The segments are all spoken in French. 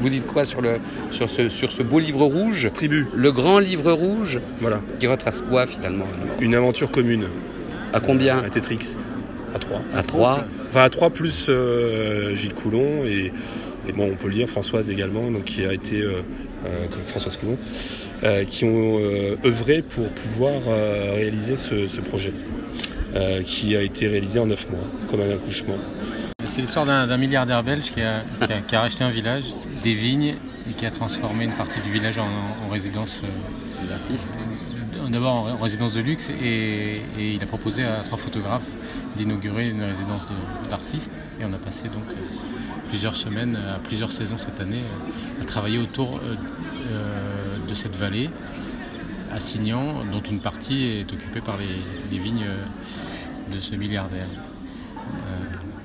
vous dites quoi sur, le, sur, ce, sur ce beau livre rouge Tribu. Le grand livre rouge Voilà. Qui retrace quoi finalement Une aventure commune. À combien À Tetrix. À 3. À 3 Enfin à 3 plus euh, Gilles Coulon et, et, bon on peut le dire Françoise également, donc qui a été euh, euh, Françoise Coulon, euh, qui ont euh, œuvré pour pouvoir euh, réaliser ce, ce projet. euh, qui a été réalisé en 9 mois, comme un accouchement. C'est l'histoire d'un milliardaire belge qui a, qui, a, qui a, racheté un village, des vignes, et qui a transformé une partie du village en, en résidence euh, d'artistes. D'abord en résidence de luxe, et, et, il a proposé à trois photographes d'inaugurer une résidence d'artistes. Et on a passé donc euh, plusieurs semaines, à plusieurs saisons cette année, à travailler autour euh, de cette vallée à Signan, dont une partie est occupée par les, les vignes de ce milliardaire.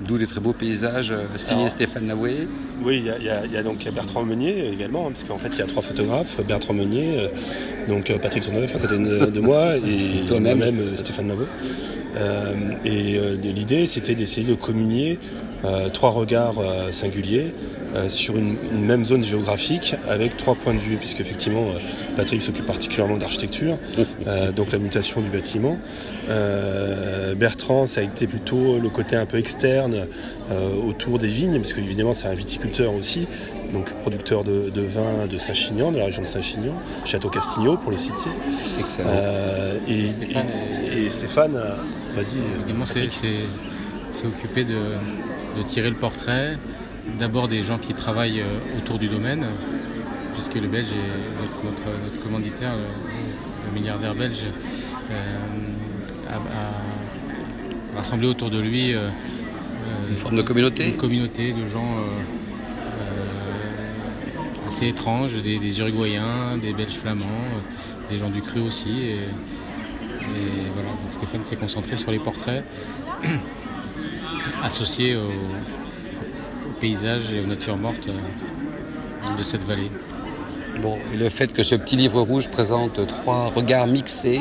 D'où les très beaux paysages euh, signés Alors, Stéphane Laoué. Oui, il y, y, y, a donc Bertrand Meunier également, parce qu'en fait il y a trois photographes, Bertrand Meunier, euh, donc Patrick Tourneuf à côté de, de moi et moi-même euh, Stéphane Laoué. Euh, et euh, l'idée c'était d'essayer de communier euh, trois regards singuliers sur une, une, même zone géographique avec trois points de vue, puisque effectivement Patrick s'occupe particulièrement d'architecture, donc la mutation du bâtiment. Bertrand, ça a été plutôt le côté un peu externe autour des vignes, parce qu'évidemment c'est un viticulteur aussi, donc producteur de, de vin de Saint-Chinian, de la région de Saint-Chinian, Château Castigno pour le citer. Excellent. Euh, et, Stéphane, et, et, Stéphane, vas-y. Évidemment, c'est occupé de, de, tirer le portrait, d'abord des gens qui travaillent autour du domaine, puisque le Belge est notre, notre, notre commanditaire, le, le, milliardaire belge, euh, a, a, rassemblé autour de lui euh, une forme de communauté, une communauté de gens assez étranges, des, des, Uruguayens, des Belges flamands, euh, des gens du cru aussi. Et, et voilà, donc Stéphane s'est concentré sur les portraits associés au, au, paysage et aux natures mortes euh, de cette vallée. Bon, et le fait que ce petit livre rouge présente trois regards mixés,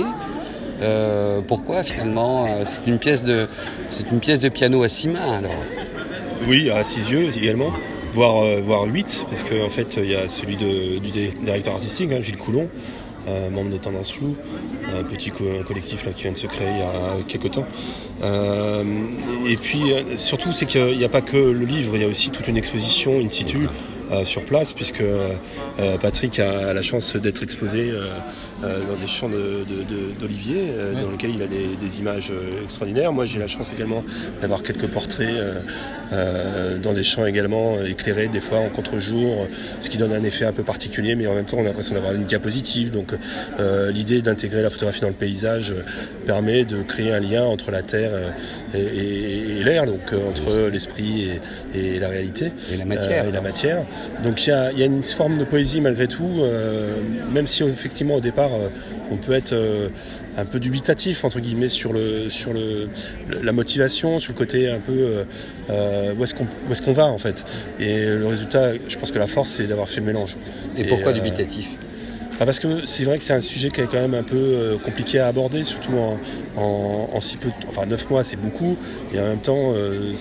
euh, pourquoi finalement c'est une pièce de c'est une pièce de piano à six mains alors Oui, à six yeux également voire, euh, voire 8, parce qu'en en fait, il y a celui de, du directeur artistique, hein, Gilles Coulon, euh, membre de Tendance Flou, un petit co collectif là, qui vient de se créer il y a quelques temps. Euh, et puis, surtout, c'est qu'il n'y a pas que le livre, il y a aussi toute une exposition in situ. Euh, sur place puisque euh, Patrick a la chance d'être exposé euh, dans des champs d'oliviers de, de, ouais. dans lesquels il a des, des images extraordinaires. Moi j'ai la chance également d'avoir quelques portraits dans des champs également éclairés des fois en contre-jour, ce qui donne un effet un peu particulier mais en même temps on a l'impression d'avoir une diapositive. Donc l'idée d'intégrer la photographie dans le paysage permet de créer un lien entre la terre et, et, et l'air, donc entre l'esprit et, la réalité. Et la matière. et la matière. Donc il y a, y a, une forme de poésie malgré tout, euh, même si effectivement au départ euh, on peut être euh, un peu dubitatif entre guillemets sur le sur le, la motivation, sur le côté un peu euh, où est-ce qu'on va en fait. Et le résultat, je pense que la force c'est d'avoir fait le mélange. Et, pourquoi dubitatif? Parce que c'est vrai que c'est un sujet qui est quand même un peu euh, compliqué à aborder, surtout en, en, en si peu de Enfin, 9 mois, c'est beaucoup. Et en même temps, euh,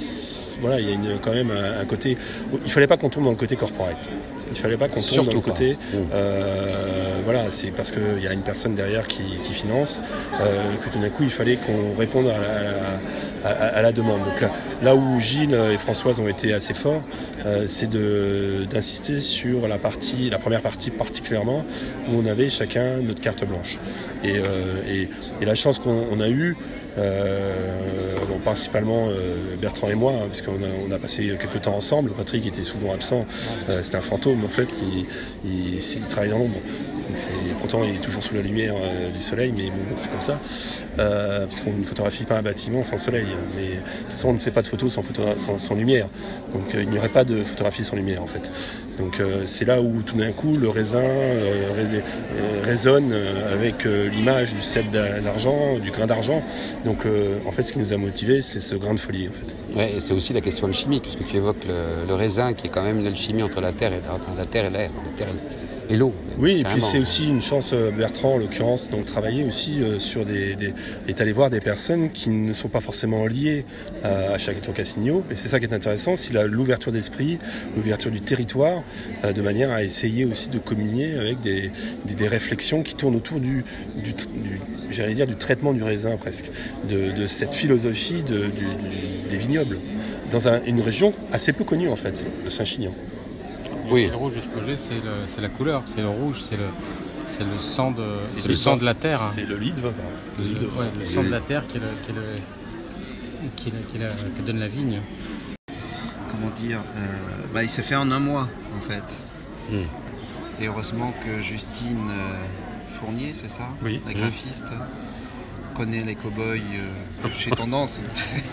voilà, il y a une, quand même un, un, côté. Il fallait pas qu'on tombe dans le côté corporate. Il fallait pas qu'on tombe Surtout dans le pas. côté. Mmh. Euh, voilà, c'est parce qu'il y a une personne derrière qui, qui finance euh, que tout d'un coup, il fallait qu'on réponde à la, à, à la, demande. Donc là, là où Gilles et Françoise ont été assez forts, euh, c'est d'insister sur la partie, la première partie particulièrement, où on avait chacun notre carte blanche. Et, euh, et, la chance qu'on a eue, euh, principalement Bertrand et moi, hein, parce qu'on a, on a passé quelques temps ensemble. Patrick était souvent absent, c'était un fantôme en fait, il, il, il travaille dans l'ombre. Pourtant, il est toujours sous la lumière du soleil, mais bon, c'est comme ça. Parce qu'on ne photographie pas un bâtiment sans soleil. Mais de toute façon, on ne fait pas de photo, sans, lumière. Donc, il n'y aurait pas de photographie sans lumière en fait. Donc, c'est là où tout d'un coup, le raisin résonne avec l'image du sel d'argent, du grain d'argent. Donc euh, en fait ce qui nous a motivé c'est ce grain de folie en fait. Ouais, et c'est aussi la question alchimique, puisque tu évoques le, raisin qui est quand même l'alchimie entre la terre et la, la terre et l'air, l'eau. Oui, et puis c'est aussi une chance, euh, Bertrand en l'occurrence, donc travailler aussi euh, sur des, des est allé voir des personnes qui ne sont pas forcément liées à, Château Cassigno. Et c'est ça qui est intéressant, c'est l'ouverture d'esprit, l'ouverture du territoire, euh, de manière à essayer aussi de communier avec des, des, réflexions qui tournent autour du, du, j'allais dire, du traitement du raisin presque, de, cette philosophie de, des vignobles, dans une région assez peu connue en fait, le Saint-Chinian. Oui. Le rouge de ce projet, c'est la couleur, c'est le rouge, c'est le, c'est le sang de, c'est le sang de la terre. Hein. C'est le lit de vin. Le, le, ouais, le sang de la terre qui, est le, qui, est le, qui, est qui, est qui donne la vigne. Comment dire euh, bah, Il s'est fait en un mois en fait. Mm. Et heureusement que Justine euh, Fournier, c'est ça Oui. La graphiste. connaît les cow-boys euh, chez Tendance.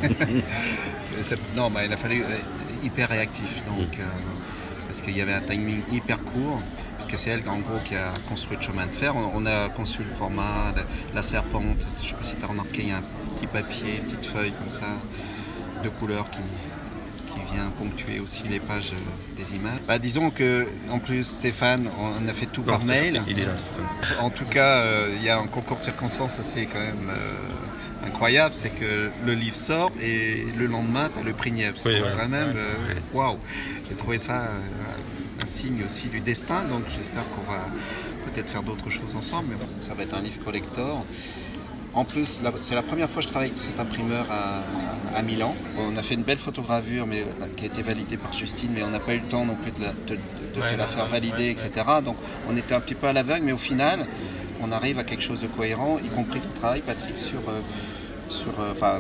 non, bah, il a fallu être hyper réactif. Donc, mm parce qu'il y avait un timing hyper court, parce que c'est elle en gros qui a construit le chemin de fer. On, a conçu le format, la, serpente, je ne sais pas si tu as remarqué, il y a un petit papier, une petite feuille comme ça, de couleur qui, vient ponctuer aussi les pages euh, des images. Bah, disons que en plus Stéphane, on a fait tout par mail. Il est là, Stéphane. En tout cas, euh, il y a un concours de circonstances assez quand même euh, incroyable, c'est que le livre sort et le lendemain, tu as le prix Niepce. quand même, waouh, j'ai trouvé ça un signe aussi du destin, donc j'espère qu'on va peut-être faire d'autres choses ensemble. Mais ça va être un livre collector. En plus, c'est la première fois que je travaille avec cet imprimeur à, Milan. On a fait une belle photogravure mais, euh, qui a été validée par Justine, mais on n'a pas eu le temps non plus de, la, la faire valider, etc. Donc on était un petit peu à l'aveugle, mais au final, on arrive à quelque chose de cohérent, y compris ton travail, Patrick, sur... Euh, sur euh, enfin,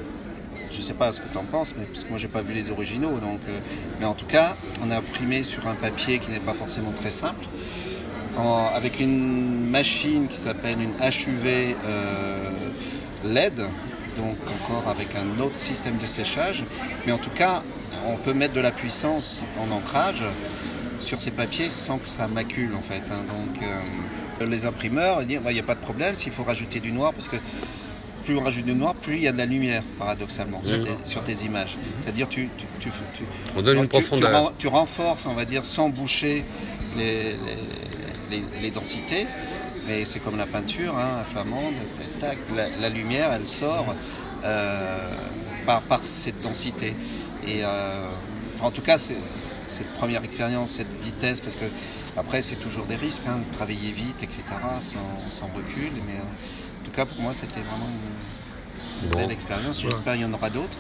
je sais pas ce que tu en penses, mais parce que moi j'ai pas vu les originaux. Donc, mais en tout cas, on a imprimé sur un papier qui n'est pas forcément très simple, avec une machine qui s'appelle une HUV LED, donc encore avec un autre système de séchage. Mais en tout cas, on peut mettre de la puissance en ancrage sur ces papiers sans que ça macule en fait. Hein. Donc euh, les imprimeurs disent il n'y a pas de problème s'il faut rajouter du noir parce que plus on rajoute du noir, plus il y a de la lumière, paradoxalement, sur, tes, images. C'est-à-dire tu, tu, on donne une profondeur. Tu, renforces, on va dire, sans boucher les, les densités, mais c'est comme la peinture, hein, flamande, tac, la, lumière, elle sort euh, par, par, cette densité. Et euh, en tout cas, cette première expérience, cette vitesse, parce que après c'est toujours des risques, hein, de travailler vite, etc., sans, recul. Mais euh, en tout cas, pour moi, c'était vraiment une belle expérience. J'espère qu'il y en aura d'autres.